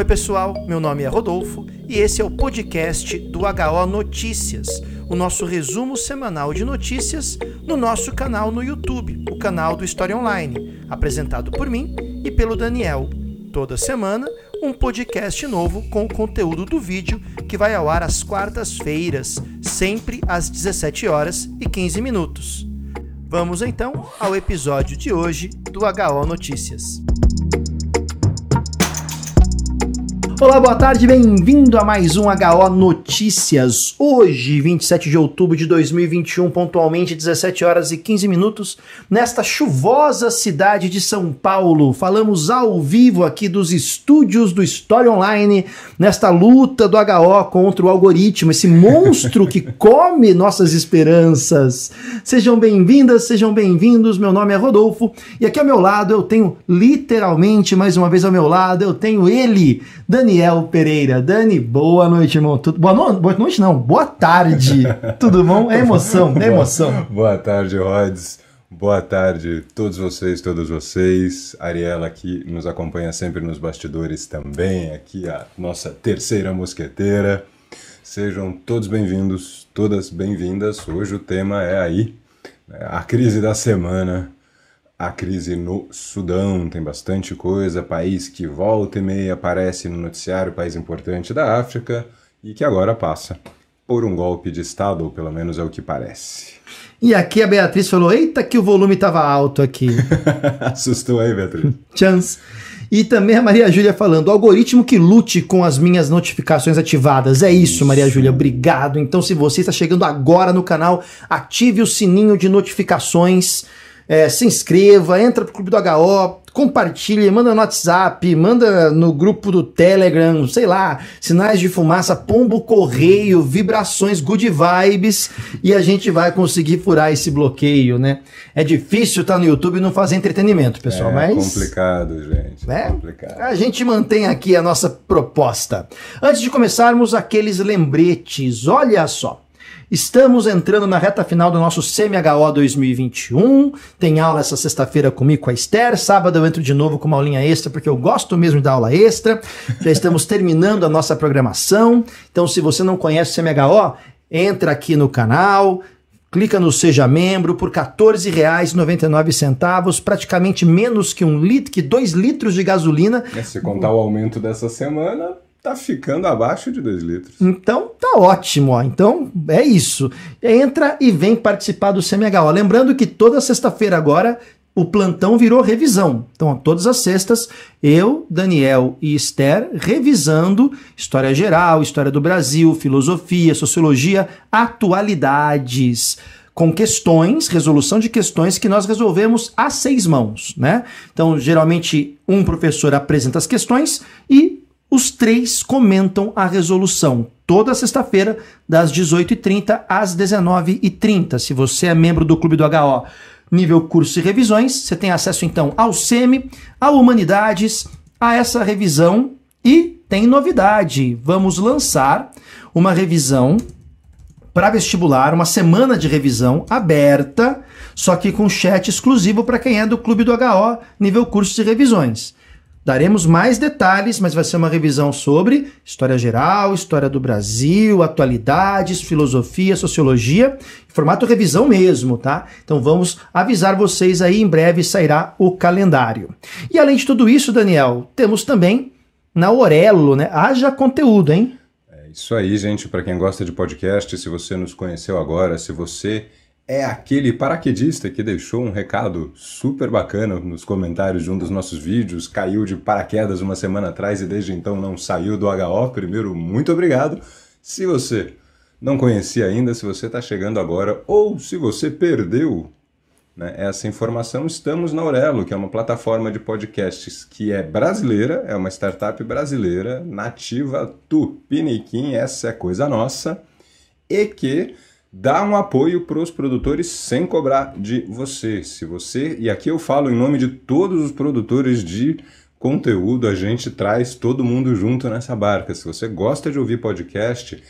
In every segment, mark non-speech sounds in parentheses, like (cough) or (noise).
Oi, pessoal, meu nome é Rodolfo e esse é o podcast do HO Notícias, o nosso resumo semanal de notícias no nosso canal no YouTube, o canal do História Online, apresentado por mim e pelo Daniel. Toda semana, um podcast novo com o conteúdo do vídeo que vai ao ar às quartas-feiras, sempre às 17 horas e 15 minutos. Vamos então ao episódio de hoje do HO Notícias. Olá, boa tarde, bem-vindo a mais um HO Notícias. Hoje, 27 de outubro de 2021, pontualmente 17 horas e 15 minutos, nesta chuvosa cidade de São Paulo. Falamos ao vivo aqui dos estúdios do História Online, nesta luta do HO contra o algoritmo, esse monstro que (laughs) come nossas esperanças. Sejam bem-vindas, sejam bem-vindos. Meu nome é Rodolfo e aqui ao meu lado eu tenho literalmente, mais uma vez ao meu lado, eu tenho ele, Daniel Pereira. Dani, boa noite, irmão. Tudo... Boa, no... boa noite, não. Boa tarde. (laughs) Tudo bom? É emoção, é emoção. Boa, boa tarde, Rods. Boa tarde todos vocês, todas vocês. Ariela aqui nos acompanha sempre nos bastidores também. Aqui a nossa terceira mosqueteira. Sejam todos bem-vindos, todas bem-vindas. Hoje o tema é aí, né, a crise da semana a crise no Sudão, tem bastante coisa, país que volta e meia aparece no noticiário, país importante da África e que agora passa por um golpe de Estado, ou pelo menos é o que parece. E aqui a Beatriz falou: Eita, que o volume estava alto aqui. (laughs) Assustou aí, Beatriz. (laughs) Chance. E também a Maria Júlia falando: algoritmo que lute com as minhas notificações ativadas. É isso, isso. Maria Júlia, obrigado. Então, se você está chegando agora no canal, ative o sininho de notificações é, se inscreva, entra pro Clube do HO, compartilhe, manda no WhatsApp, manda no grupo do Telegram, sei lá, sinais de fumaça, pombo correio, vibrações, good vibes, e a gente vai conseguir furar esse bloqueio, né? É difícil estar tá no YouTube e não fazer entretenimento, pessoal, é mas... complicado, gente, é complicado. A gente mantém aqui a nossa proposta. Antes de começarmos, aqueles lembretes, olha só. Estamos entrando na reta final do nosso CMHO 2021. Tem aula essa sexta-feira comigo com a Esther. Sábado eu entro de novo com uma aulinha extra, porque eu gosto mesmo dar aula extra. Já estamos (laughs) terminando a nossa programação. Então, se você não conhece o CMHO, entra aqui no canal, clica no Seja Membro por R$ 14,99, praticamente menos que um litro, que dois litros de gasolina. É, se contar o aumento dessa semana, tá ficando abaixo de 2 litros. Então tá ótimo, ó. Então é isso. Entra e vem participar do CMH. Lembrando que toda sexta-feira agora o plantão virou revisão. Então, todas as sextas, eu, Daniel e Esther revisando história geral, história do Brasil, filosofia, sociologia, atualidades com questões, resolução de questões que nós resolvemos a seis mãos, né? Então, geralmente, um professor apresenta as questões e os três comentam a resolução toda sexta-feira, das 18h30 às 19h30. Se você é membro do Clube do HO, nível curso e revisões, você tem acesso então ao SEMI, a Humanidades, a essa revisão e tem novidade. Vamos lançar uma revisão para vestibular, uma semana de revisão aberta, só que com chat exclusivo para quem é do Clube do HO, nível cursos e revisões. Daremos mais detalhes, mas vai ser uma revisão sobre história geral, história do Brasil, atualidades, filosofia, sociologia, formato revisão mesmo, tá? Então vamos avisar vocês aí, em breve sairá o calendário. E além de tudo isso, Daniel, temos também na Aurelo, né? Haja conteúdo, hein? É isso aí, gente. Para quem gosta de podcast, se você nos conheceu agora, se você é aquele paraquedista que deixou um recado super bacana nos comentários de um dos nossos vídeos, caiu de paraquedas uma semana atrás e desde então não saiu do HO. Primeiro, muito obrigado. Se você não conhecia ainda, se você está chegando agora ou se você perdeu né, essa informação, estamos na Aurelo, que é uma plataforma de podcasts que é brasileira, é uma startup brasileira, nativa Tupiniquim, essa é coisa nossa, e que dá um apoio para os produtores sem cobrar de você. Se você, e aqui eu falo em nome de todos os produtores de conteúdo, a gente traz todo mundo junto nessa barca. Se você gosta de ouvir podcast,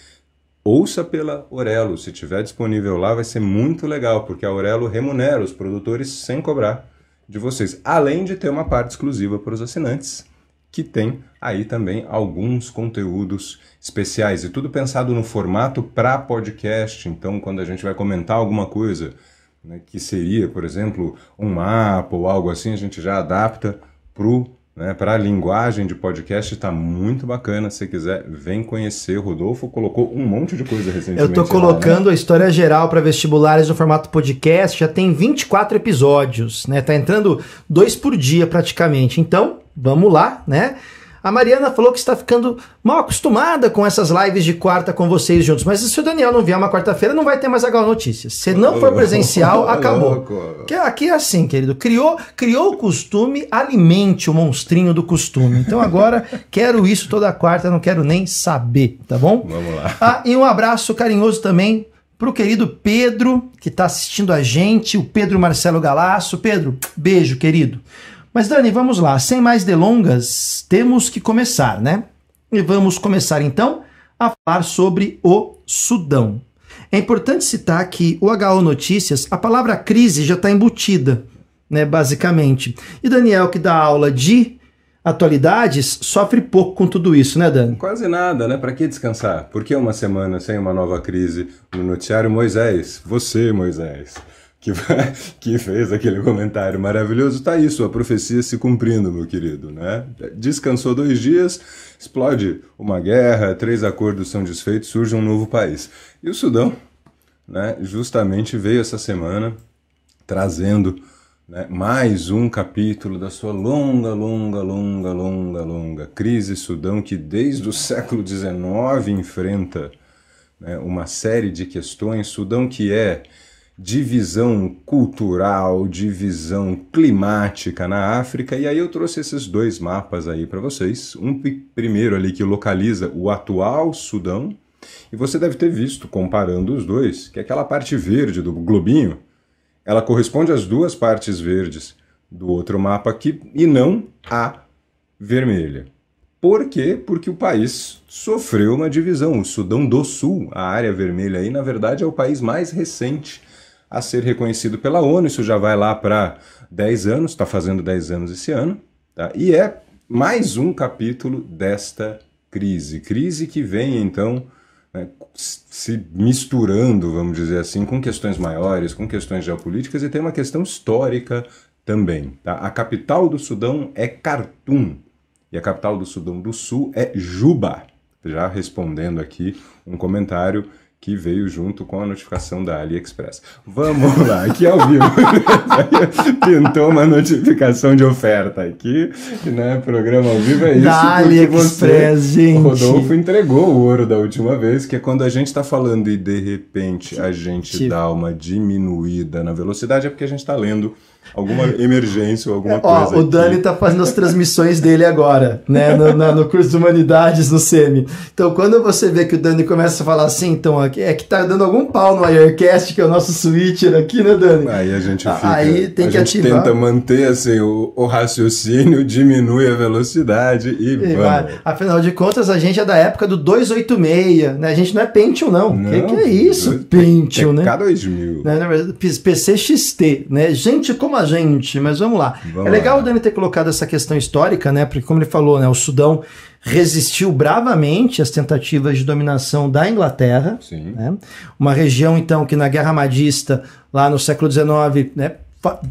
ouça pela Orelo. Se tiver disponível lá, vai ser muito legal, porque a Orelo remunera os produtores sem cobrar de vocês, além de ter uma parte exclusiva para os assinantes que tem aí também alguns conteúdos especiais e tudo pensado no formato para podcast. Então, quando a gente vai comentar alguma coisa né, que seria, por exemplo, um mapa ou algo assim, a gente já adapta né, para a linguagem de podcast, está muito bacana. Se quiser, vem conhecer. O Rodolfo colocou um monte de coisa recentemente. Eu estou colocando lá, né? a história geral para vestibulares no formato podcast, já tem 24 episódios, né? Tá entrando dois por dia praticamente. Então, vamos lá, né? A Mariana falou que está ficando mal acostumada com essas lives de quarta com vocês juntos. Mas se o Daniel não vier uma quarta-feira, não vai ter mais Gal Notícias. Se não for (laughs) presencial, acabou. Que aqui é assim, querido. Criou, criou o costume, alimente o monstrinho do costume. Então agora (laughs) quero isso toda quarta, não quero nem saber, tá bom? Vamos lá. Ah, e um abraço carinhoso também pro querido Pedro, que está assistindo a gente, o Pedro Marcelo Galasso. Pedro, beijo, querido. Mas Dani, vamos lá, sem mais delongas, temos que começar, né? E vamos começar então a falar sobre o Sudão. É importante citar que o HO Notícias, a palavra crise já está embutida, né, basicamente. E Daniel, que dá aula de atualidades, sofre pouco com tudo isso, né, Dani? Quase nada, né? Para que descansar? Por que uma semana sem uma nova crise no noticiário Moisés? Você, Moisés que, (laughs) que fez aquele comentário maravilhoso, tá isso, a profecia se cumprindo, meu querido, né? Descansou dois dias, explode uma guerra, três acordos são desfeitos, surge um novo país. E o Sudão, né, justamente veio essa semana trazendo né, mais um capítulo da sua longa, longa, longa, longa, longa crise Sudão, que desde o século XIX enfrenta né, uma série de questões. Sudão que é divisão cultural, divisão climática na África, e aí eu trouxe esses dois mapas aí para vocês. Um primeiro ali que localiza o atual Sudão, e você deve ter visto, comparando os dois, que aquela parte verde do globinho, ela corresponde às duas partes verdes do outro mapa aqui, e não a vermelha. Por quê? Porque o país sofreu uma divisão. O Sudão do Sul, a área vermelha aí, na verdade, é o país mais recente a ser reconhecido pela ONU. Isso já vai lá para 10 anos, está fazendo 10 anos esse ano. Tá? E é mais um capítulo desta crise. Crise que vem, então, né, se misturando, vamos dizer assim, com questões maiores, com questões geopolíticas e tem uma questão histórica também. Tá? A capital do Sudão é Khartoum e a capital do Sudão do Sul é Juba. Já respondendo aqui um comentário que veio junto com a notificação da AliExpress. Vamos lá, aqui ao vivo. (laughs) Pintou uma notificação de oferta aqui, né? Programa ao vivo é isso. Da AliExpress, você, gente. Rodolfo entregou o ouro da última vez, que é quando a gente está falando e de repente a gente dá uma diminuída na velocidade, é porque a gente está lendo alguma emergência ou alguma é, coisa. Ó, o Dani está fazendo as transmissões dele agora, né? No, no, no, curso de Humanidades, no SEMI. Então, quando você vê que o Dani começa a falar assim, então, é que tá dando algum pau no Aircast, que é o nosso switcher aqui, né, Dani? Aí a gente fica. Aí tem a que gente ativar. tenta manter assim, o, o, raciocínio, diminui a velocidade e, e vamos. Vai. Afinal de contas, a gente é da época do 286, né? A gente não é Pentium, não. O que, que, é isso? Pentium, né? K2000. Né? PC XT, né? Gente, como a gente, mas vamos lá. Vamos é legal lá. o Dani ter colocado essa questão histórica, né? Porque, como ele falou, né, o Sudão resistiu bravamente às tentativas de dominação da Inglaterra. Né? Uma região, então, que na Guerra Madista, lá no século XIX, né,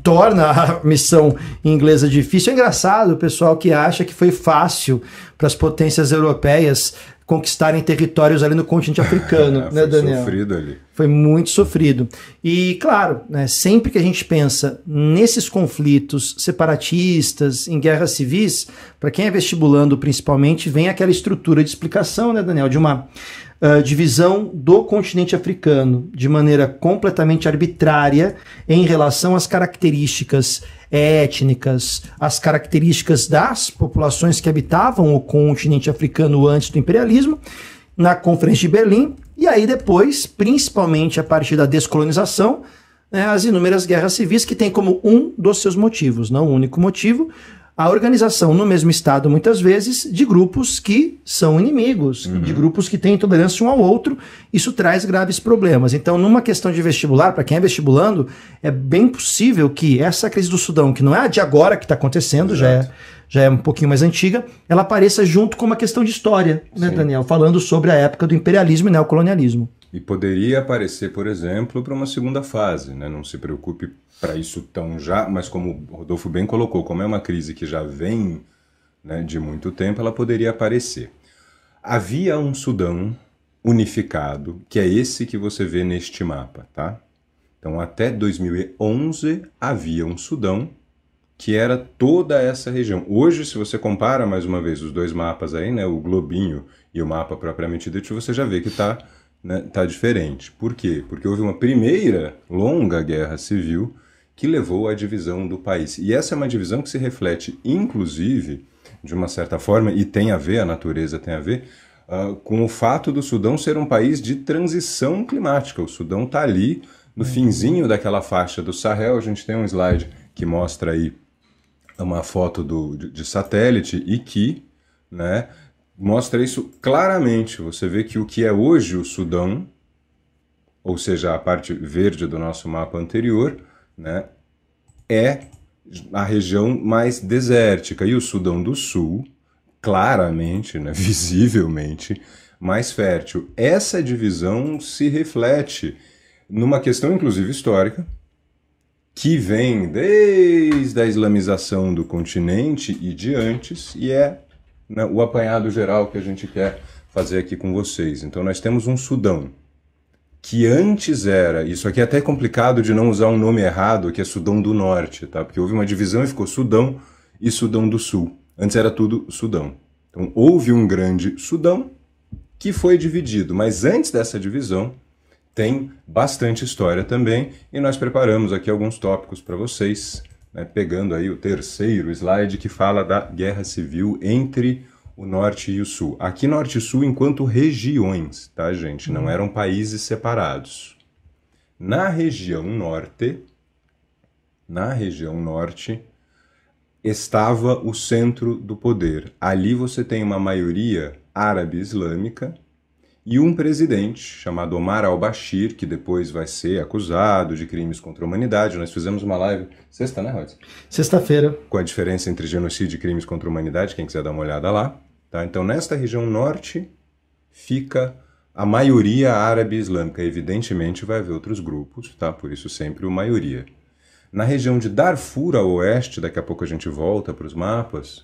torna a (laughs) missão inglesa difícil. É engraçado o pessoal que acha que foi fácil para as potências europeias conquistarem territórios ali no continente africano, (laughs) é, né, Daniel? Foi sofrido ali. Foi muito sofrido. E, claro, né, sempre que a gente pensa nesses conflitos separatistas, em guerras civis, para quem é vestibulando principalmente, vem aquela estrutura de explicação, né, Daniel, de uma uh, divisão do continente africano de maneira completamente arbitrária em relação às características étnicas, as características das populações que habitavam o continente africano antes do imperialismo, na Conferência de Berlim, e aí depois, principalmente a partir da descolonização, né, as inúmeras guerras civis que têm como um dos seus motivos, não o único motivo, a organização no mesmo estado, muitas vezes, de grupos que são inimigos, uhum. de grupos que têm intolerância um ao outro. Isso traz graves problemas. Então, numa questão de vestibular, para quem é vestibulando, é bem possível que essa crise do Sudão, que não é a de agora que está acontecendo, já é, já é um pouquinho mais antiga, ela apareça junto com uma questão de história, né, Sim. Daniel? Falando sobre a época do imperialismo e neocolonialismo. E poderia aparecer, por exemplo, para uma segunda fase. Né? Não se preocupe para isso tão já, mas como o Rodolfo bem colocou, como é uma crise que já vem né, de muito tempo, ela poderia aparecer. Havia um Sudão unificado, que é esse que você vê neste mapa, tá? Então, até 2011 havia um Sudão que era toda essa região. Hoje, se você compara mais uma vez os dois mapas aí, né, o globinho e o mapa propriamente dito, você já vê que está né, tá diferente. Por quê? Porque houve uma primeira longa guerra civil que levou à divisão do país. E essa é uma divisão que se reflete, inclusive, de uma certa forma, e tem a ver, a natureza tem a ver, uh, com o fato do Sudão ser um país de transição climática. O Sudão está ali no finzinho daquela faixa do Sahel. A gente tem um slide que mostra aí uma foto do, de, de satélite e que né, mostra isso claramente. Você vê que o que é hoje o Sudão, ou seja, a parte verde do nosso mapa anterior, né, é a região mais desértica. E o Sudão do Sul, claramente, né, (laughs) visivelmente, mais fértil. Essa divisão se reflete numa questão, inclusive, histórica, que vem desde a islamização do continente e de antes, e é né, o apanhado geral que a gente quer fazer aqui com vocês. Então, nós temos um Sudão, que antes era, isso aqui é até complicado de não usar um nome errado, que é Sudão do Norte, tá? Porque houve uma divisão e ficou Sudão e Sudão do Sul. Antes era tudo Sudão. Então houve um grande Sudão que foi dividido, mas antes dessa divisão tem bastante história também e nós preparamos aqui alguns tópicos para vocês, né? pegando aí o terceiro slide que fala da guerra civil entre o norte e o sul. Aqui norte e sul enquanto regiões, tá, gente? Não uhum. eram países separados. Na região norte, na região norte, estava o centro do poder. Ali você tem uma maioria árabe islâmica e um presidente chamado Omar al-Bashir, que depois vai ser acusado de crimes contra a humanidade. Nós fizemos uma live sexta, né, Rod? Sexta-feira. Com a diferença entre genocídio e crimes contra a humanidade, quem quiser dar uma olhada lá. Tá? Então, nesta região norte fica a maioria árabe islâmica. Evidentemente, vai haver outros grupos, tá? por isso sempre o maioria. Na região de Darfur, a oeste, daqui a pouco a gente volta para os mapas,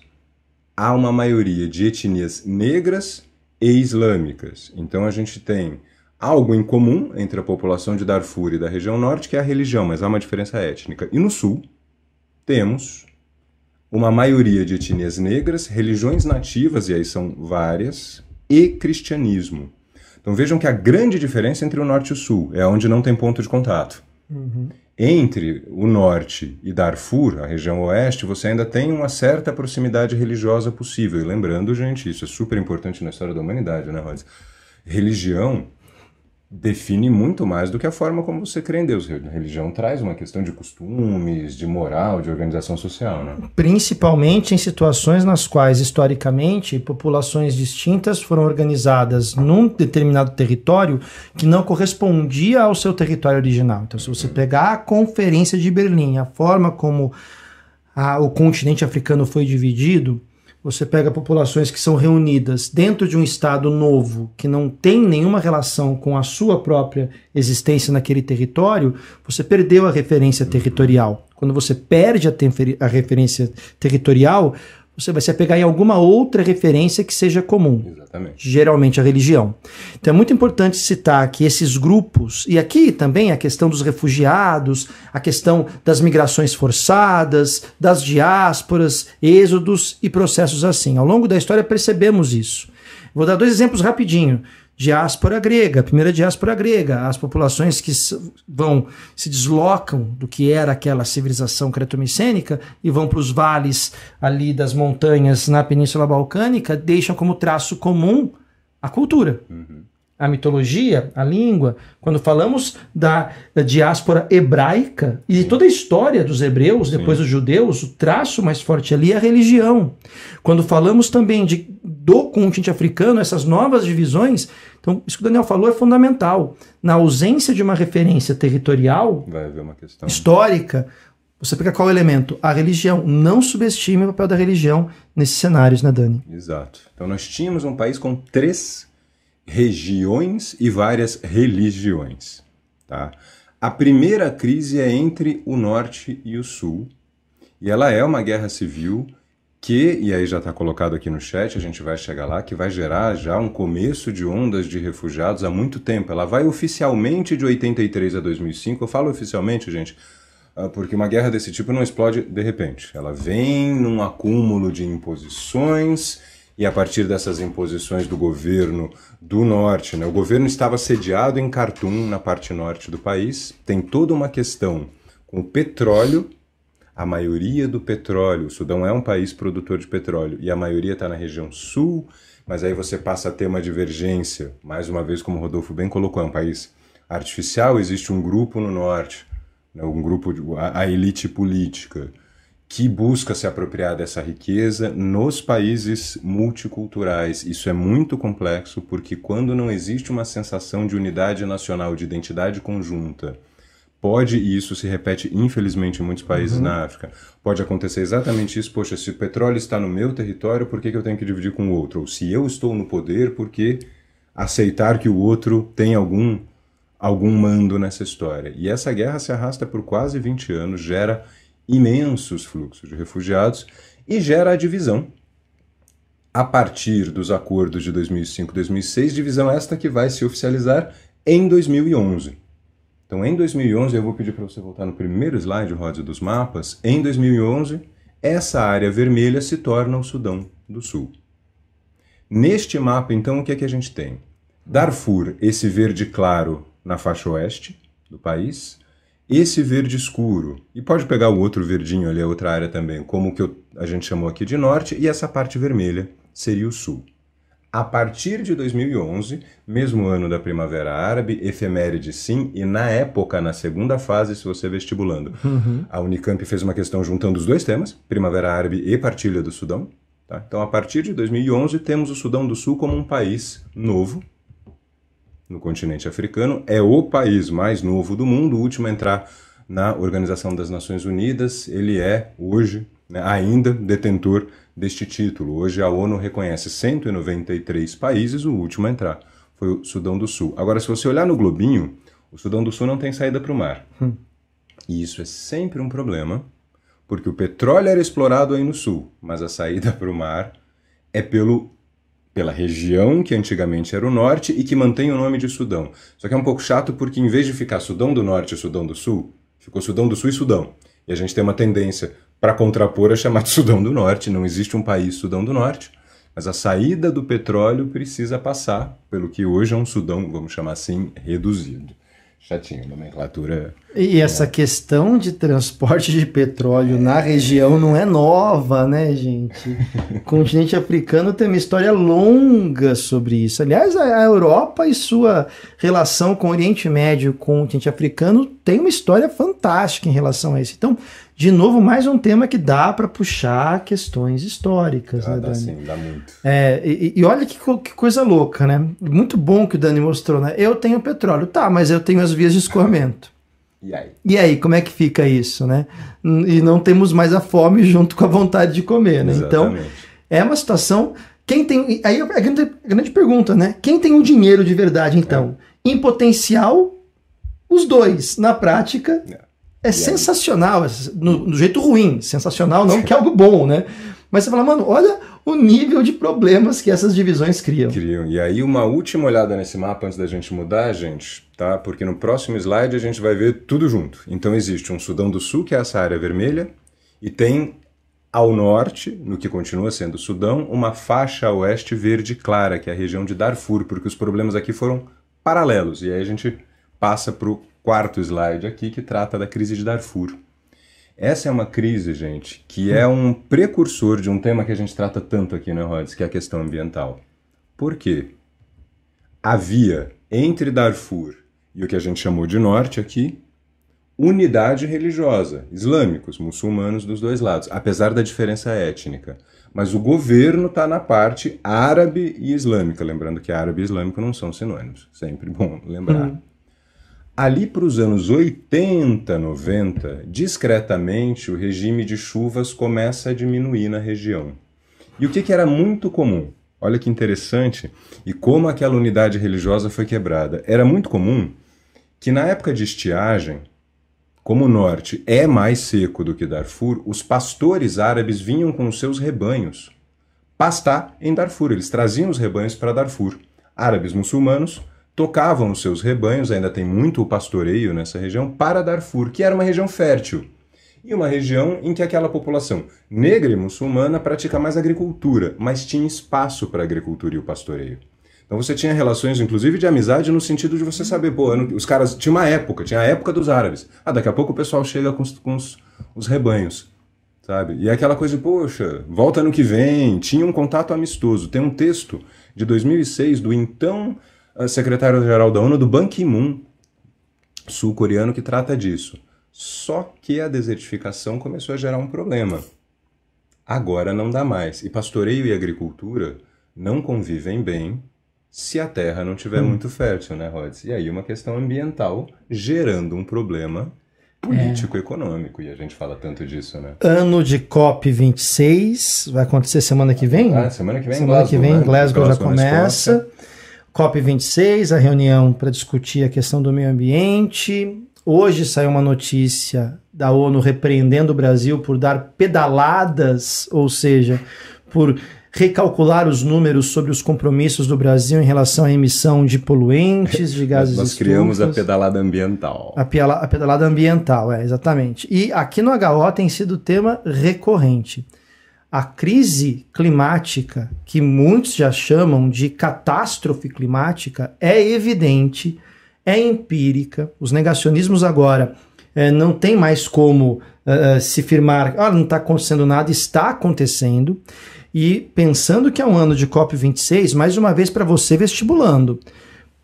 há uma maioria de etnias negras e islâmicas. Então, a gente tem algo em comum entre a população de Darfur e da região norte, que é a religião, mas há uma diferença étnica. E no sul, temos uma maioria de etnias negras, religiões nativas, e aí são várias, e cristianismo. Então vejam que a grande diferença entre o norte e o sul é onde não tem ponto de contato. Uhum. Entre o norte e Darfur, a região oeste, você ainda tem uma certa proximidade religiosa possível. E lembrando, gente, isso é super importante na história da humanidade, né, Rose? Religião define muito mais do que a forma como você crê em Deus. A religião traz uma questão de costumes, de moral, de organização social, né? Principalmente em situações nas quais, historicamente, populações distintas foram organizadas num determinado território que não correspondia ao seu território original. Então, se você pegar a Conferência de Berlim, a forma como a, o continente africano foi dividido, você pega populações que são reunidas dentro de um estado novo, que não tem nenhuma relação com a sua própria existência naquele território, você perdeu a referência territorial. Quando você perde a, a referência territorial, você vai se apegar em alguma outra referência que seja comum. Exatamente. Geralmente a religião. Então é muito importante citar que esses grupos, e aqui também a questão dos refugiados, a questão das migrações forçadas, das diásporas, êxodos e processos assim. Ao longo da história percebemos isso. Vou dar dois exemplos rapidinho diáspora grega, a primeira diáspora grega, as populações que vão se deslocam do que era aquela civilização cretomicênica e vão para os vales ali das montanhas na Península Balcânica, deixam como traço comum a cultura. Uhum. A mitologia, a língua, quando falamos da, da diáspora hebraica e toda a história dos hebreus, depois Sim. dos judeus, o traço mais forte ali é a religião. Quando falamos também de, do continente africano, essas novas divisões, então isso que o Daniel falou é fundamental. Na ausência de uma referência territorial, histórica, você pega qual elemento? A religião. Não subestime o papel da religião nesses cenários, né, Dani? Exato. Então nós tínhamos um país com três regiões e várias religiões. Tá? A primeira crise é entre o norte e o sul, e ela é uma guerra civil que, e aí já está colocado aqui no chat, a gente vai chegar lá, que vai gerar já um começo de ondas de refugiados há muito tempo. Ela vai oficialmente de 83 a 2005. Eu falo oficialmente, gente, ah, porque uma guerra desse tipo não explode de repente. Ela vem num acúmulo de imposições e a partir dessas imposições do governo do norte, né? o governo estava sediado em Khartoum, na parte norte do país, tem toda uma questão com o petróleo, a maioria do petróleo, o Sudão é um país produtor de petróleo e a maioria está na região sul, mas aí você passa a ter uma divergência, mais uma vez, como o Rodolfo bem colocou, é um país artificial, existe um grupo no norte, né? um grupo, de, a, a elite política, que busca se apropriar dessa riqueza nos países multiculturais. Isso é muito complexo porque quando não existe uma sensação de unidade nacional, de identidade conjunta, pode, e isso se repete infelizmente em muitos países uhum. na África, pode acontecer exatamente isso, poxa, se o petróleo está no meu território, por que, que eu tenho que dividir com o outro? Ou se eu estou no poder, por que aceitar que o outro tem algum algum mando nessa história? E essa guerra se arrasta por quase 20 anos, gera imensos fluxos de refugiados e gera a divisão. A partir dos acordos de 2005-2006, divisão esta que vai se oficializar em 2011. Então, em 2011, eu vou pedir para você voltar no primeiro slide, Rod, dos mapas. Em 2011, essa área vermelha se torna o Sudão do Sul. Neste mapa, então, o que é que a gente tem? Darfur, esse verde claro na faixa oeste do país, esse verde escuro, e pode pegar o outro verdinho ali, a outra área também, como que eu, a gente chamou aqui de norte, e essa parte vermelha seria o sul. A partir de 2011, mesmo ano da Primavera Árabe, efeméride sim, e na época, na segunda fase, se você vestibulando, uhum. a Unicamp fez uma questão juntando os dois temas, Primavera Árabe e Partilha do Sudão. Tá? Então, a partir de 2011, temos o Sudão do Sul como um país novo, no continente africano, é o país mais novo do mundo, o último a entrar na Organização das Nações Unidas. Ele é, hoje, né, ainda detentor deste título. Hoje a ONU reconhece 193 países, o último a entrar foi o Sudão do Sul. Agora, se você olhar no globinho, o Sudão do Sul não tem saída para o mar. Hum. E isso é sempre um problema, porque o petróleo era explorado aí no sul, mas a saída (laughs) para o mar é pelo pela região que antigamente era o norte e que mantém o nome de Sudão. Só que é um pouco chato porque em vez de ficar Sudão do Norte e Sudão do Sul, ficou Sudão do Sul e Sudão. E a gente tem uma tendência para contrapor a chamar de Sudão do Norte, não existe um país Sudão do Norte, mas a saída do petróleo precisa passar pelo que hoje é um Sudão, vamos chamar assim, reduzido chatinho, nomenclatura. E essa é. questão de transporte de petróleo na região não é nova, né, gente? O (laughs) continente africano tem uma história longa sobre isso. Aliás, a Europa e sua relação com o Oriente Médio, com o continente africano, tem uma história fantástica em relação a isso. Então, de novo, mais um tema que dá para puxar questões históricas, dá, né, Dani? Dá sim, dá muito. É, e, e olha que, que, coisa louca, né? Muito bom que o Dani mostrou, né? Eu tenho petróleo, tá, mas eu tenho as vias de escoamento. E aí? E aí, como é que fica isso, né? E não temos mais a fome junto com a vontade de comer, né? Então, Exatamente. Então, é uma situação. Quem tem. Aí é a grande, a grande pergunta, né? Quem tem o um dinheiro de verdade, então? É. Em potencial, os dois. Na prática, é. É sensacional, no, no, jeito ruim. Sensacional não que é algo (laughs) bom, né? Mas você fala, mano, olha o nível de problemas que essas divisões criam. Criam. E aí, uma última olhada nesse mapa antes da gente mudar, gente, tá? Porque no próximo slide a gente vai ver tudo junto. Então, existe um Sudão do Sul, que é essa área vermelha, e tem ao norte, no que continua sendo o Sudão, uma faixa oeste verde clara, que é a região de Darfur, porque os problemas aqui foram paralelos. E aí a gente passa para o quarto slide aqui, que trata da crise de Darfur. Essa é uma crise, gente, que é um precursor de um tema que a gente trata tanto aqui na né, Rhodes, que é a questão ambiental. Por quê? havia entre Darfur e o que a gente chamou de norte aqui, unidade religiosa, islâmicos, muçulmanos dos dois lados, apesar da diferença étnica. Mas o governo está na parte árabe e islâmica, lembrando que árabe e islâmico não são sinônimos, sempre bom lembrar. Hum. Ali para os anos 80, 90, discretamente o regime de chuvas começa a diminuir na região. E o que, que era muito comum? Olha que interessante e como aquela unidade religiosa foi quebrada. Era muito comum que na época de estiagem, como o norte é mais seco do que Darfur, os pastores árabes vinham com os seus rebanhos pastar em Darfur. Eles traziam os rebanhos para Darfur. Árabes muçulmanos tocavam os seus rebanhos, ainda tem muito o pastoreio nessa região, para Darfur, que era uma região fértil. E uma região em que aquela população negra e muçulmana pratica mais agricultura, mas tinha espaço para a agricultura e o pastoreio. Então você tinha relações, inclusive, de amizade no sentido de você saber, pô, os caras. Tinha uma época, tinha a época dos árabes. Ah, daqui a pouco o pessoal chega com os, com os, os rebanhos, sabe? E aquela coisa poxa, volta ano que vem, tinha um contato amistoso. Tem um texto de 2006 do então secretário-geral da ONU, do Ban Ki-moon, sul-coreano, que trata disso. Só que a desertificação começou a gerar um problema. Agora não dá mais. E pastoreio e agricultura não convivem bem se a terra não tiver hum. muito fértil, né, Rhodes? E aí uma questão ambiental gerando um problema político-econômico, e a gente fala tanto disso, né? Ano de COP26, vai acontecer semana que vem? Ah, semana que vem Semana Glasgow, que vem, né? Glasgow, Glasgow já começa. COP26, a reunião para discutir a questão do meio ambiente. Hoje saiu uma notícia da ONU repreendendo o Brasil por dar pedaladas, ou seja, por recalcular os números sobre os compromissos do Brasil em relação à emissão de poluentes, de (laughs) gases Nós criamos a pedalada ambiental. A, a pedalada ambiental, é, exatamente. E aqui no HO tem sido tema recorrente a crise climática, que muitos já chamam de catástrofe climática, é evidente, é empírica. Os negacionismos agora é, não tem mais como uh, se firmar, ah, não está acontecendo nada, está acontecendo. E pensando que é um ano de COP26, mais uma vez para você vestibulando,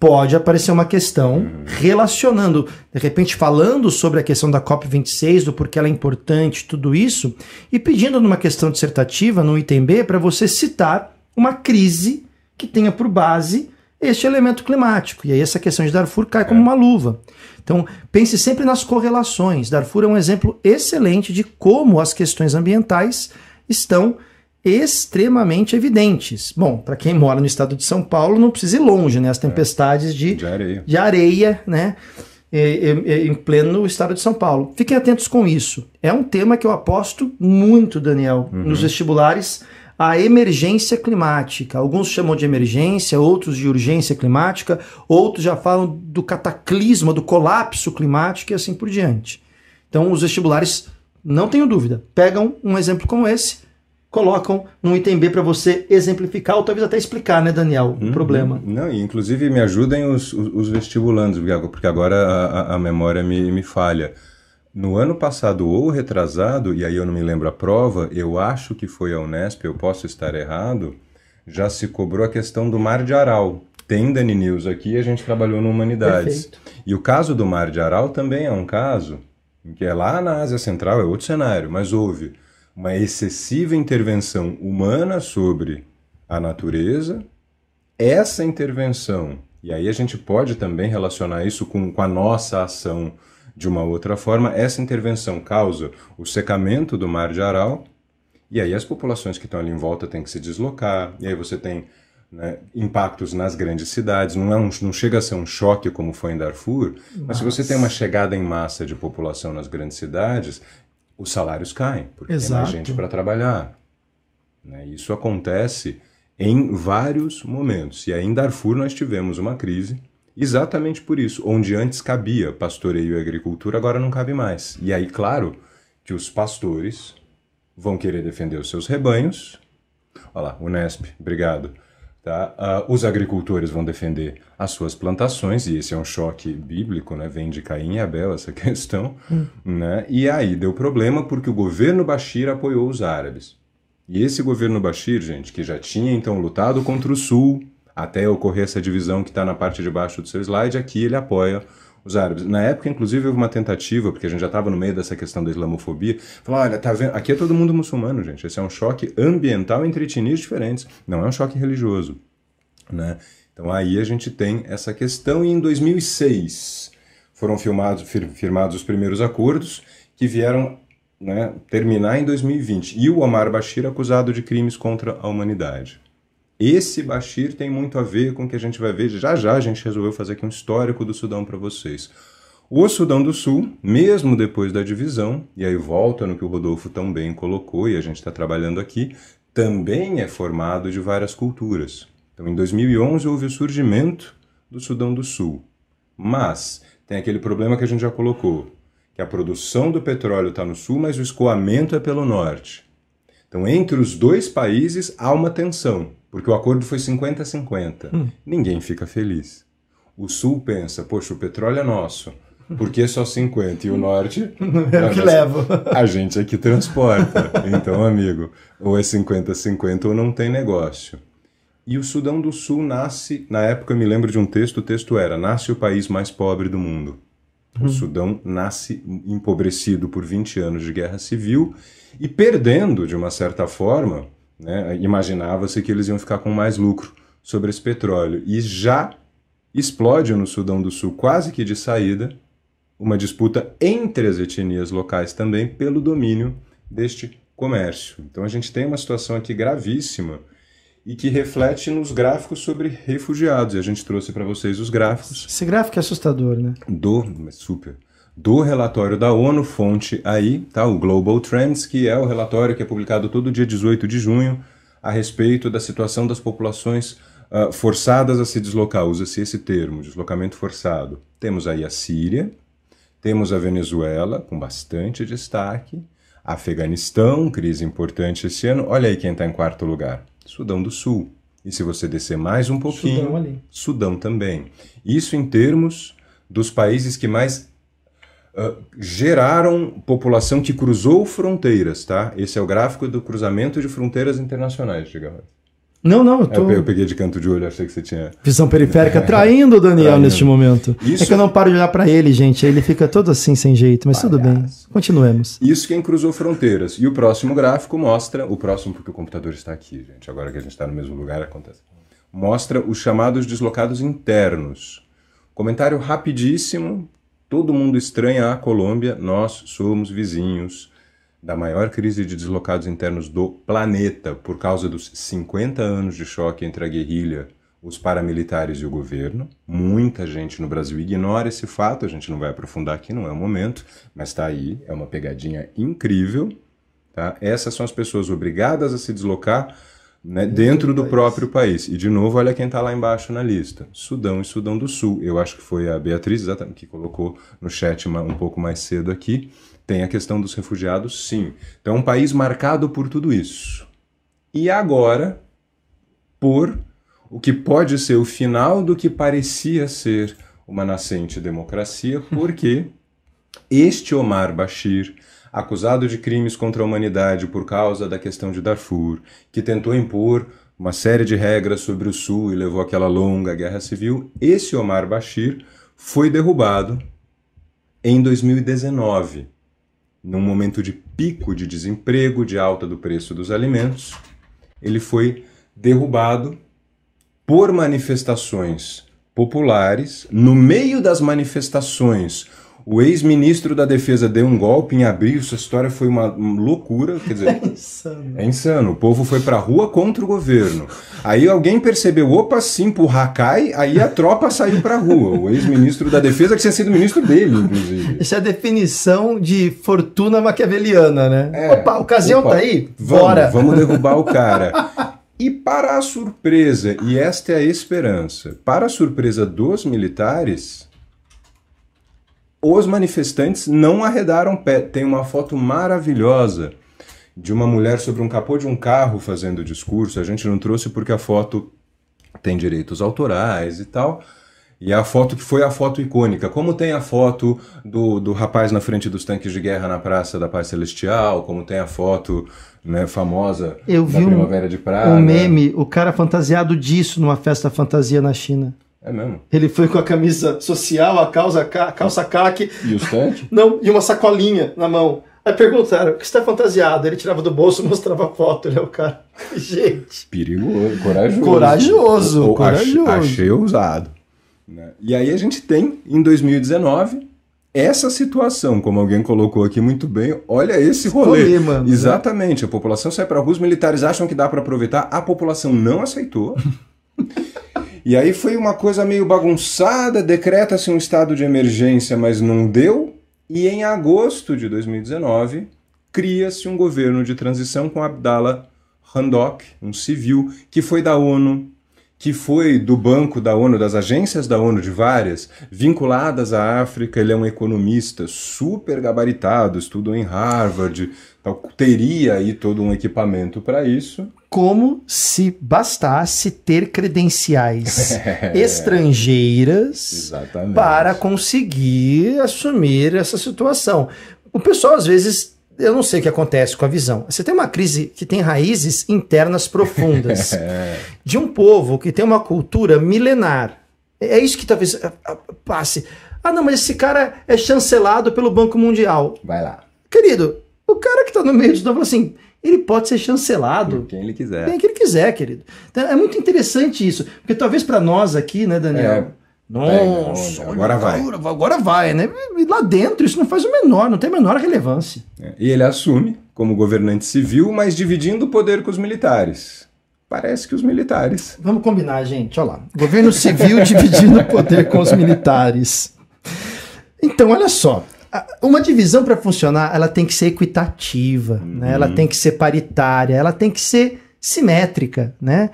pode aparecer uma questão relacionando, de repente falando sobre a questão da COP26, do porquê ela é importante, tudo isso, e pedindo numa questão dissertativa, no item B, para você citar uma crise que tenha por base este elemento climático. E aí essa questão de Darfur cai como uma luva. Então, pense sempre nas correlações. Darfur é um exemplo excelente de como as questões ambientais estão extremamente evidentes. Bom, para quem mora no estado de São Paulo, não precisa ir longe, né? As tempestades de, de areia, de areia né? em pleno estado de São Paulo. Fiquem atentos com isso. É um tema que eu aposto muito, Daniel, uhum. nos vestibulares. A emergência climática. Alguns chamam de emergência, outros de urgência climática, outros já falam do cataclisma, do colapso climático e assim por diante. Então, os vestibulares, não tenho dúvida, pegam um exemplo como esse colocam num item B para você exemplificar ou talvez até explicar, né, Daniel, o uhum. problema. Não, e inclusive me ajudem os, os, os vestibulandos, porque agora a, a, memória me, me falha. No ano passado ou retrasado, e aí eu não me lembro a prova, eu acho que foi a Unesp, eu posso estar errado, já se cobrou a questão do Mar de Aral. Tem Dani News aqui, a gente trabalhou no Humanidades. Perfeito. E o caso do Mar de Aral também é um caso que é lá na Ásia Central, é outro cenário, mas houve uma excessiva intervenção humana sobre a natureza, essa intervenção, e aí a gente pode também relacionar isso com, com a nossa ação de uma outra forma, essa intervenção causa o secamento do mar de Aral, e aí as populações que estão ali em volta têm que se deslocar, e aí você tem né, impactos nas grandes cidades. Não, é um, não chega a ser um choque como foi em Darfur, mas, mas se você tem uma chegada em massa de população nas grandes cidades, os salários caem, porque Exato. tem mais gente para trabalhar. Né? Isso acontece em vários momentos. E aí em Darfur nós tivemos uma crise exatamente por isso. Onde antes cabia pastoreio e agricultura, agora não cabe mais. E aí, claro, que os pastores vão querer defender os seus rebanhos. Olha lá, Unesp, obrigado. Tá? Uh, os agricultores vão defender as suas plantações, e esse é um choque bíblico, né? vem de Caim e Abel essa (laughs) questão. Hum. Né? E aí deu problema porque o governo Bashir apoiou os árabes. E esse governo Bashir, gente, que já tinha então lutado contra o Sul, até ocorrer essa divisão que está na parte de baixo do seu slide, aqui ele apoia os árabes. Na época, inclusive, houve uma tentativa, porque a gente já estava no meio dessa questão da islamofobia, falar, olha, tá vendo? Aqui é todo mundo muçulmano, gente. Esse é um choque ambiental entre etnias diferentes, não é um choque religioso, né? Então aí a gente tem essa questão e em 2006 foram filmados, fir, firmados os primeiros acordos que vieram né, terminar em 2020 e o Omar Bashir acusado de crimes contra a humanidade. Esse Bashir tem muito a ver com o que a gente vai ver. Já já a gente resolveu fazer aqui um histórico do Sudão para vocês. O Sudão do Sul, mesmo depois da divisão, e aí volta no que o Rodolfo tão bem colocou e a gente está trabalhando aqui, também é formado de várias culturas. Então, em 2011 houve o surgimento do Sudão do Sul. Mas tem aquele problema que a gente já colocou, que a produção do petróleo está no sul, mas o escoamento é pelo norte. Então, entre os dois países há uma tensão porque o acordo foi 50-50. Hum. Ninguém fica feliz. O Sul pensa, poxa, o petróleo é nosso, por que só 50? E o Norte... (laughs) É o que levo. A gente aqui transporta. Então, amigo, ou é 50-50 ou não tem negócio. E o Sudão do Sul nasce, na época eu me lembro de um texto, o texto era, nasce o país mais pobre do mundo. O hum. Sudão nasce empobrecido por 20 anos de guerra civil e perdendo, de uma certa forma, né? Imaginava-se que eles iam ficar com mais lucro sobre esse petróleo. E já explode no Sudão do Sul, quase que de saída, uma disputa entre as etnias locais também pelo domínio deste comércio. Então a gente tem uma situação aqui gravíssima e que reflete nos gráficos sobre refugiados. E a gente trouxe para vocês os gráficos. Esse gráfico é assustador, né? Do, super do relatório da ONU, fonte aí, tá? O Global Trends, que é o relatório que é publicado todo dia 18 de junho a respeito da situação das populações uh, forçadas a se deslocar. Usa-se esse termo, deslocamento forçado. Temos aí a Síria, temos a Venezuela, com bastante destaque, Afeganistão, crise importante esse ano. Olha aí quem está em quarto lugar: Sudão do Sul. E se você descer mais um pouquinho, Sudão, Sudão também. Isso em termos dos países que mais uh, geraram população que cruzou fronteiras, tá? Esse é o gráfico do cruzamento de fronteiras internacionais, diga não, não, eu, tô... eu peguei de canto de olho, achei que você tinha. Visão periférica traindo o Daniel traindo. neste momento. Isso... É que eu não paro de olhar para ele, gente. Ele fica todo assim, sem jeito, mas Palhaço. tudo bem. Continuemos. Isso quem cruzou fronteiras. E o próximo gráfico mostra. O próximo, porque o computador está aqui, gente. Agora que a gente está no mesmo lugar, acontece. Mostra os chamados deslocados internos. Comentário rapidíssimo, Todo mundo estranha a Colômbia, nós somos vizinhos da maior crise de deslocados internos do planeta por causa dos 50 anos de choque entre a guerrilha, os paramilitares e o governo. Muita gente no Brasil ignora esse fato, a gente não vai aprofundar aqui, não é o momento, mas está aí, é uma pegadinha incrível. Tá? Essas são as pessoas obrigadas a se deslocar né, dentro do próprio país. E, de novo, olha quem está lá embaixo na lista: Sudão e Sudão do Sul. Eu acho que foi a Beatriz exatamente, que colocou no chat um pouco mais cedo aqui. Tem a questão dos refugiados, sim. Então, é um país marcado por tudo isso. E agora, por o que pode ser o final do que parecia ser uma nascente democracia, (laughs) porque este Omar Bashir acusado de crimes contra a humanidade por causa da questão de Darfur, que tentou impor uma série de regras sobre o Sul e levou aquela longa guerra civil, esse Omar Bashir foi derrubado em 2019, num momento de pico de desemprego, de alta do preço dos alimentos. Ele foi derrubado por manifestações populares. No meio das manifestações, o ex-ministro da Defesa deu um golpe em abril, essa história foi uma loucura, quer dizer, (laughs) é insano. É insano. O povo foi pra rua contra o governo. Aí alguém percebeu, opa, se empurrar cai, aí a tropa saiu pra rua. O ex-ministro da Defesa, que tinha sido ministro dele, inclusive. Essa é a definição de fortuna maquiaveliana, né? É, opa, a ocasião opa, tá aí? Vamos, Bora! Vamos derrubar o (laughs) cara. E para a surpresa, e esta é a esperança, para a surpresa dos militares, os manifestantes não arredaram pé. Tem uma foto maravilhosa de uma mulher sobre um capô de um carro fazendo discurso. A gente não trouxe porque a foto tem direitos autorais e tal. E a foto que foi a foto icônica. Como tem a foto do, do rapaz na frente dos tanques de guerra na Praça da Paz Celestial, como tem a foto né, famosa Eu da vi um, Primavera de Praga. um meme, o cara fantasiado disso numa festa fantasia na China. É mesmo. Ele foi com a camisa social, a calça, ca- calça caque, E os tanques? (laughs) não, e uma sacolinha na mão. Aí perguntaram, o que você tá fantasiado? Ele tirava do bolso e (laughs) mostrava a foto, ele é o cara. (laughs) Gente, Perigoso, corajoso. Corajoso, ou corajoso. ach- Achei ousado. né? E aí a gente tem, em 2019, essa situação, como alguém colocou aqui muito bem, olha esse rolê. rolê, mano. Exatamente, a população sai para rua, os militares acham que dá para aproveitar, a população não aceitou. E aí foi uma coisa meio bagunçada, decreta-se um estado de emergência, mas não deu. E em agosto de 2019, cria-se um governo de transição com Abdallah Hamdok, um civil, que foi da ONU, que foi do banco da ONU, das agências da ONU, de várias, vinculadas à África. Ele é um economista super gabaritado, estudou em Harvard, tal, teria aí todo um equipamento para isso. Como se bastasse ter credenciais (laughs) estrangeiras Exatamente. para conseguir assumir essa situação. O pessoal, às vezes, eu não sei o que acontece com a visão. Você tem uma crise que tem raízes internas profundas, (laughs) É, de um povo que tem uma cultura milenar. É isso que talvez ah, ah, passe. Ah, não, mas esse cara é chancelado pelo Banco Mundial. vai lá, Querido, o cara que está no meio disso fala assim, ele pode ser chancelado por quem ele quiser. bem que ele quiser, querido. Então, é muito interessante isso, porque talvez para nós aqui, né, Daniel? É, Nossa, pega, agora vai. agora, agora vai, né? E lá dentro isso não faz o menor, não tem a menor relevância. É, E ele assume como governante civil, mas dividindo o poder com os militares. Parece que os militares. Vamos combinar, gente. Olha lá. Governo civil (laughs) dividindo o poder com os militares. Então, olha só. Uma divisão para funcionar, ela tem que ser equitativa, né? Ela tem que ser paritária, ela tem que ser simétrica, né?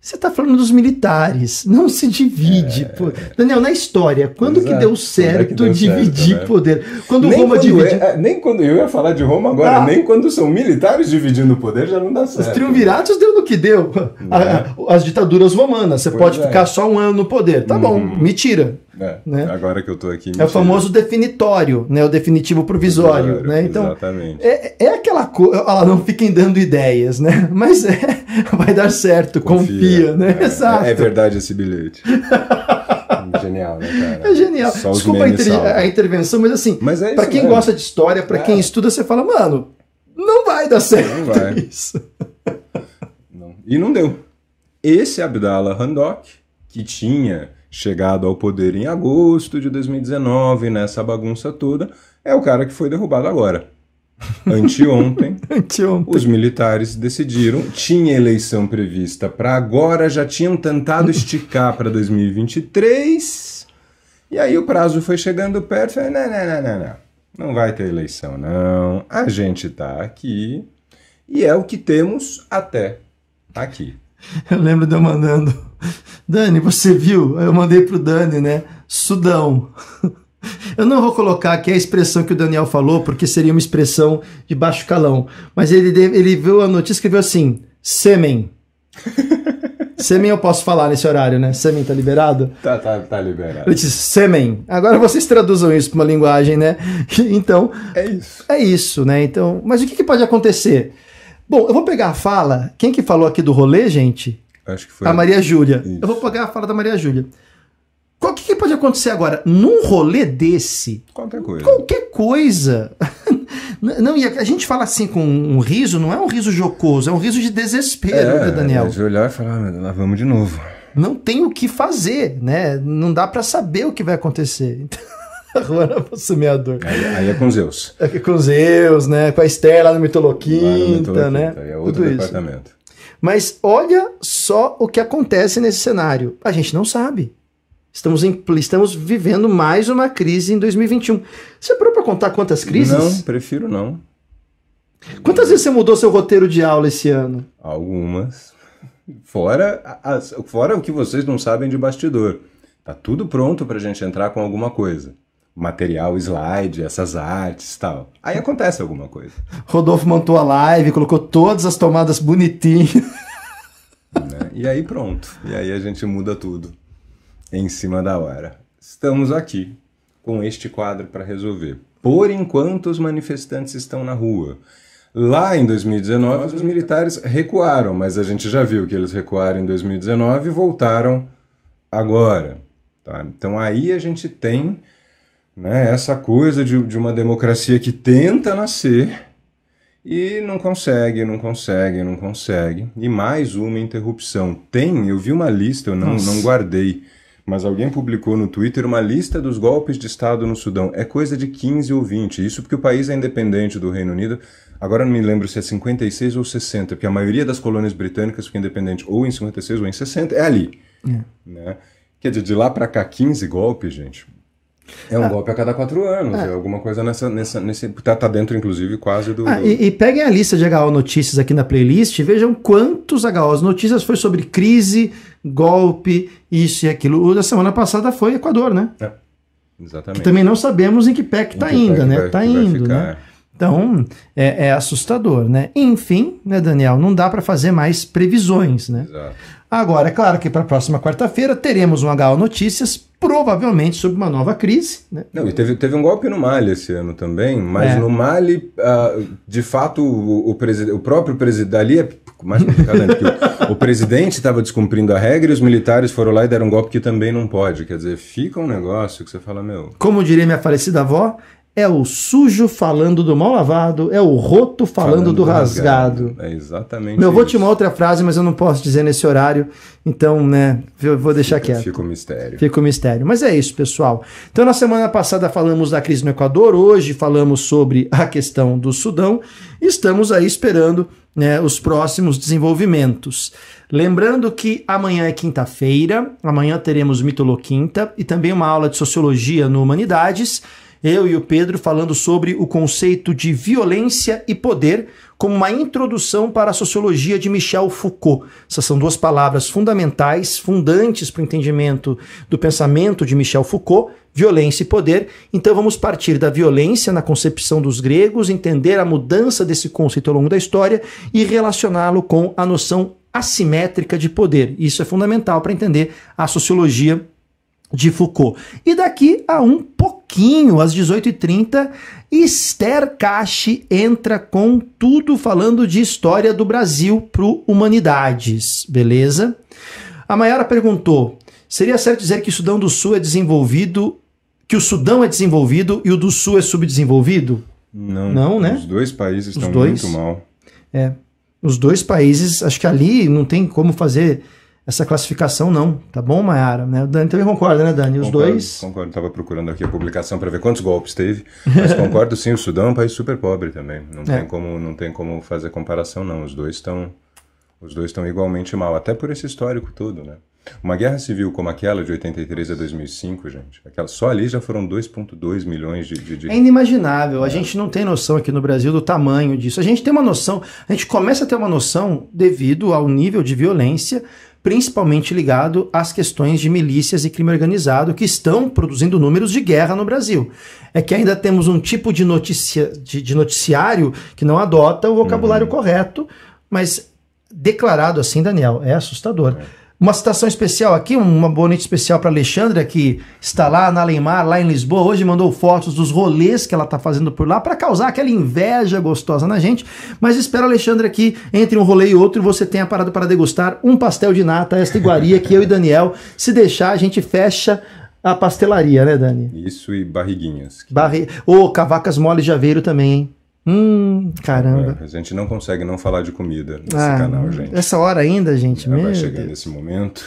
Você está falando dos militares, (laughs) não se divide. pô. Daniel, na história, quando que Exato. deu Quando é certo que deu dividir certo, né? poder? Quando nem, Roma quando dividiu. é- é, nem quando eu ia falar de Roma agora, Ah. nem quando são militares dividindo o poder já não dá Os certo. triunviratos deu no que deu. A- a- as ditaduras romanas, você Pois pode é. ficar só um ano no poder. Tá bom, me tira. É, né? Agora que eu tô aqui. É o famoso definitório, né? O definitivo provisório, né? Então, Exatamente. é, é aquela coisa. Lá, não fiquem dando ideias, né? (laughs) Mas é, vai dar certo, confia, né? É, (laughs) Exato. É, verdade esse bilhete. (laughs) Genial, né, cara? É genial. Só Desculpa a, inter- a intervenção, mas assim, Mas é pra quem mesmo. gosta de história, pra É. quem estuda, você fala, mano, não vai dar certo Não vai. isso. Não. E não deu. Esse Abdallah Hamdok, que tinha chegado ao poder em agosto de 2019, nessa bagunça toda, é o cara que foi derrubado agora. (laughs) Anteontem, Anteontem. os militares decidiram, tinha eleição prevista para agora, já tinham tentado esticar para 2023, e aí o prazo foi chegando perto, falei, não, não, não, não, não, não vai ter eleição não, a gente tá aqui, e é o que temos até aqui. (laughs) Eu lembro de eu mandando. Dani, você viu? Eu mandei pro Dani, né? Sudão. (laughs) Eu não vou colocar aqui a expressão que o Daniel falou, porque seria uma expressão de baixo calão. Mas ele, ele viu a notícia e escreveu assim: sêmen. (laughs) sêmen eu posso falar nesse horário, né? Sêmen tá liberado? Tá, tá, tá liberado. Ele disse sêmen. Agora vocês traduzam isso para uma linguagem, né? Então, É isso. é isso, né? Então, mas o que, que pode acontecer? Bom, eu vou pegar a fala. Quem que falou aqui do rolê, gente? Acho que foi. A Maria Júlia. Isso. Eu vou pegar a fala da Maria Júlia. O que, que pode acontecer agora? Num rolê desse, Qualquer coisa. qualquer coisa. (laughs) Não, e a a gente fala assim com um riso, não é um riso jocoso, é um riso de desespero, né, Daniel? é de olhar e falar, ah, lá vamos de novo. Não tem o que fazer, né? Não dá pra saber o que vai acontecer. Então, agora o semeador. Aí, aí é com Zeus. Aqui com Zeus, né? Com a Esther lá no Lá no Mitoloquinta, né? É outro Tudo isso. departamento. Mas olha só o que acontece nesse cenário. A gente não sabe. Estamos, em- estamos vivendo mais uma crise em 2021. Você parou para contar quantas crises? Não, prefiro não. Quantas vezes você mudou seu roteiro de aula esse ano? Algumas. Fora, as- fora o que vocês não sabem de bastidor. Tá tudo pronto pra gente entrar com alguma coisa. Material, slide, essas artes e tal. Aí acontece alguma coisa. Rodolfo montou a live, colocou todas as tomadas bonitinho. né? E aí pronto. E aí a gente muda tudo. em cima da hora. Estamos aqui com este quadro para resolver. Por enquanto, os manifestantes estão na rua. Lá em 2019, os militares recuaram, mas a gente já viu que eles recuaram em 2019 e voltaram agora. Tá? Então aí a gente tem né, essa coisa de, de uma democracia que tenta nascer e não consegue, não consegue, não consegue. E mais uma interrupção. Tem, eu vi uma lista, eu não, não guardei, mas alguém publicou no Twitter uma lista dos golpes de Estado no Sudão. É coisa de 15 ou 20. Isso porque o país é independente do Reino Unido. Agora não me lembro se é 56 ou 60, porque a maioria das colônias britânicas fica independente ou em 56 ou em 60. É ali. É. Né? Quer dizer, de lá para cá, 15 golpes, gente. É um ah, golpe a cada quatro anos, ah, é alguma coisa nessa, nessa nesse tá, tá dentro inclusive quase do, ah, do... E, e, peguem a lista de HO notícias aqui na playlist e vejam quantos HOs notícias foi sobre crise, golpe, isso e aquilo. O da semana passada foi Equador, né? É, exatamente. Que também não sabemos em que pé que tá ainda, né? Vai, tá indo, né? Então, é, é, assustador, né? Enfim, né, Daniel, não dá para fazer mais previsões, né? Exato. Agora, é claro que para a próxima quarta-feira teremos um HO Notícias, provavelmente sobre uma nova crise. Né? Não, e teve, teve um golpe no Mali esse ano também, mas é. no Mali, uh, de fato, o, o, o próprio presidente. Ali é mais complicado ainda, o, o presidente estava descumprindo a regra e os militares foram lá e deram um golpe que também não pode. Quer dizer, fica um negócio que você fala, meu. Como diria minha falecida avó, é o sujo falando do mal lavado, é o roto falando, falando do rasgado. rasgado. É exatamente. Meu, eu vou te uma outra frase, mas eu não posso dizer nesse horário, então, né, eu vou deixar fica, quieto. Fica o mistério. Fica o mistério. Mas é isso, pessoal. Então, na semana passada falamos da crise no Equador, hoje falamos sobre a questão do Sudão. Estamos aí esperando né, os próximos desenvolvimentos. Lembrando que amanhã é quinta-feira, amanhã teremos Mitoloquinta e também uma aula de Sociologia no Humanidades eu e o Pedro falando sobre o conceito de violência e poder como uma introdução para a sociologia de Michel Foucault. Essas são duas palavras fundamentais, fundantes para o entendimento do pensamento de Michel Foucault, violência e poder. Então vamos partir da violência na concepção dos gregos, entender a mudança desse conceito ao longo da história e relacioná-lo com a noção assimétrica de poder. Isso é fundamental para entender a sociologia de Foucault. E daqui a um pouquinho, às 18h30, Esther Cache entra com tudo falando de história do Brasil para Humanidades, beleza? A Mayara perguntou: seria certo dizer que o Sudão do Sul é desenvolvido, que o Sudão é desenvolvido e o do Sul é subdesenvolvido? Não, não né? Os dois países os estão dois, muito mal. É. Os dois países, acho que ali não tem como fazer essa classificação não, tá bom, Mayara? Né? O Dani também concorda, né, Dani? Os concordo, dois. Concordo, estava procurando aqui a publicação para ver quantos golpes teve, mas (laughs) concordo sim, o Sudão é um país super pobre também, não, é. tem, como, não tem como fazer comparação não, os dois estão os dois estão igualmente mal, até por esse histórico todo, né? Uma guerra civil como aquela de 83 a 2005, gente, aquela, só ali já foram 2,2 milhões de, de, de, É inimaginável. A é. gente não tem noção aqui no Brasil do tamanho disso. A gente tem uma noção, a gente começa a ter uma noção devido ao nível de violência principalmente ligado às questões de milícias e crime organizado que estão produzindo números de guerra no Brasil. É que ainda temos um tipo de, noticia, de, de noticiário que não adota o vocabulário uhum. correto, mas declarado assim, Daniel, é assustador. É. Uma citação especial aqui, uma boa noite especial para Alexandra, que está lá na Leimar, lá em Lisboa. Hoje mandou fotos dos rolês que ela está fazendo por lá para causar aquela inveja gostosa na gente. Mas espero, Alexandra, que entre um rolê e outro você tenha parado para degustar um pastel de nata, esta iguaria que eu e Daniel, se deixar, a gente fecha a pastelaria, né, Dani? Isso e barriguinhas. Barri... Ô, oh, cavacas mole de aveiro também, hein? Hum, caramba. É, a gente não consegue não falar de comida nesse ah, canal, gente. Essa hora ainda, gente. É, vai chegando esse momento.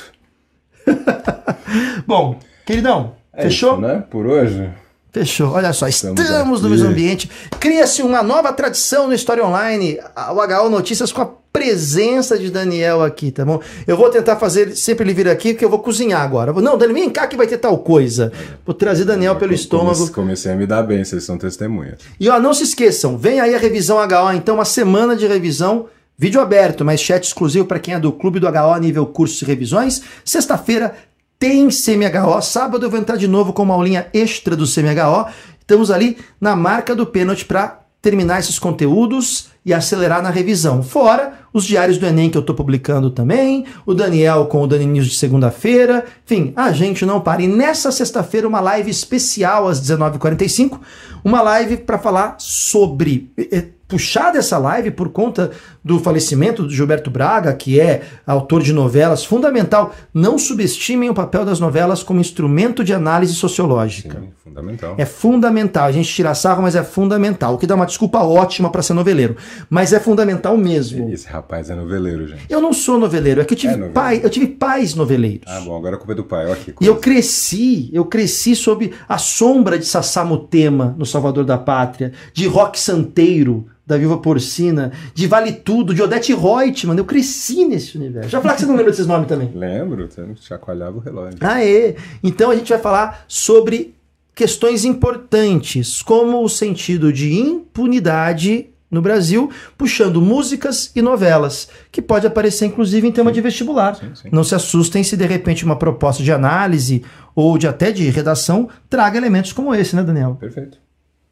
(laughs) Bom, queridão, é fechou? Isso, né? Por hoje. Fechou. Olha só, estamos, estamos no mesmo ambiente. Cria-se uma nova tradição no História Online, o HO Notícias com a presença de Daniel aqui, tá bom? Eu vou tentar fazer sempre ele vir aqui, porque eu vou cozinhar agora. Não, Daniel, vem cá que vai ter tal coisa. Vou trazer Daniel pelo estômago. Comecei a me dar bem, vocês são testemunhas. E ó, não se esqueçam, vem aí a revisão HO, então, uma semana de revisão. Vídeo aberto, mas chat exclusivo para quem é do Clube do HO nível cursos e revisões. Sexta-feira tem CMHO. Sábado eu vou entrar de novo com uma aulinha extra do CMHO. Estamos ali na marca do pênalti para terminar esses conteúdos e acelerar na revisão. Fora os diários do Enem que eu estou publicando também, o Daniel com o Dani News de segunda-feira. Enfim, a gente não para. E nessa sexta-feira, uma live especial às 19h45, uma live para falar sobre. Eh, puxada essa live por conta do falecimento do Gilberto Braga, que é autor de novelas, fundamental. Não subestimem o papel das novelas como instrumento de análise sociológica. Sim, fundamental. É fundamental. A gente tira sarro, mas é fundamental. O que dá uma desculpa ótima para ser noveleiro. Mas é fundamental mesmo. Esse rapaz é noveleiro, gente. Eu não sou noveleiro, é que eu tive, É pai, eu tive pais noveleiros. Ah, bom, agora a culpa é do pai. Olha que E coisa. eu cresci, eu cresci sob a sombra de Sassamo Tema no Salvador da Pátria, de Rock Santeiro, da Viva Porcina, de Vale Tudo, de Odete Reutemann. Eu cresci nesse universo. Já falar que você não lembra desses nomes também. Lembro, chacoalhava o relógio. Aê! Então a gente vai falar sobre questões importantes, como o sentido de impunidade no Brasil, puxando músicas e novelas, que pode aparecer inclusive em tema de vestibular. Sim, sim. Não se assustem se de repente uma proposta de análise ou de até de redação traga elementos como esse, né, Daniel? Perfeito.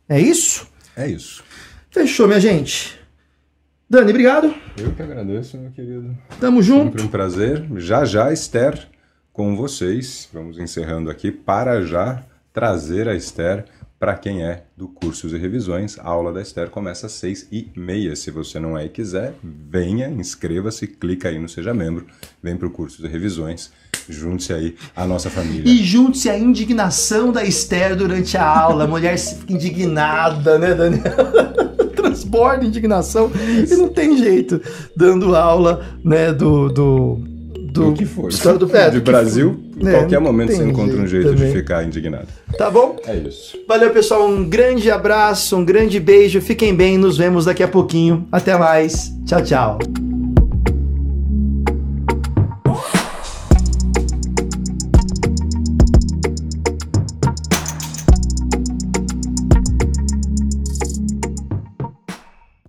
É isso? É isso. Fechou, minha gente. Dani, obrigado. Eu que agradeço, meu querido. Tamo junto. Sempre um prazer. Já já, Esther, com vocês. Vamos encerrando aqui para já trazer a Esther para quem é do Cursos e Revisões. A aula da Esther começa às seis e meia. Se você não é e quiser, venha, inscreva-se, clica aí no Seja Membro, vem para o Cursos e Revisões, junte-se aí à nossa família. E junte-se à indignação da Esther durante a aula. A mulher fica indignada, né, Daniel? (laughs) Transborda indignação e não tem jeito. Dando aula, né, do. do Do que for. História do, é, (laughs) de do Brasil, for. em É, qualquer momento você encontra um jeito também. de ficar indignado. Tá bom? É isso. Valeu, pessoal. Um grande abraço, um grande beijo. Fiquem bem. Nos vemos daqui a pouquinho. Até mais. Tchau, tchau.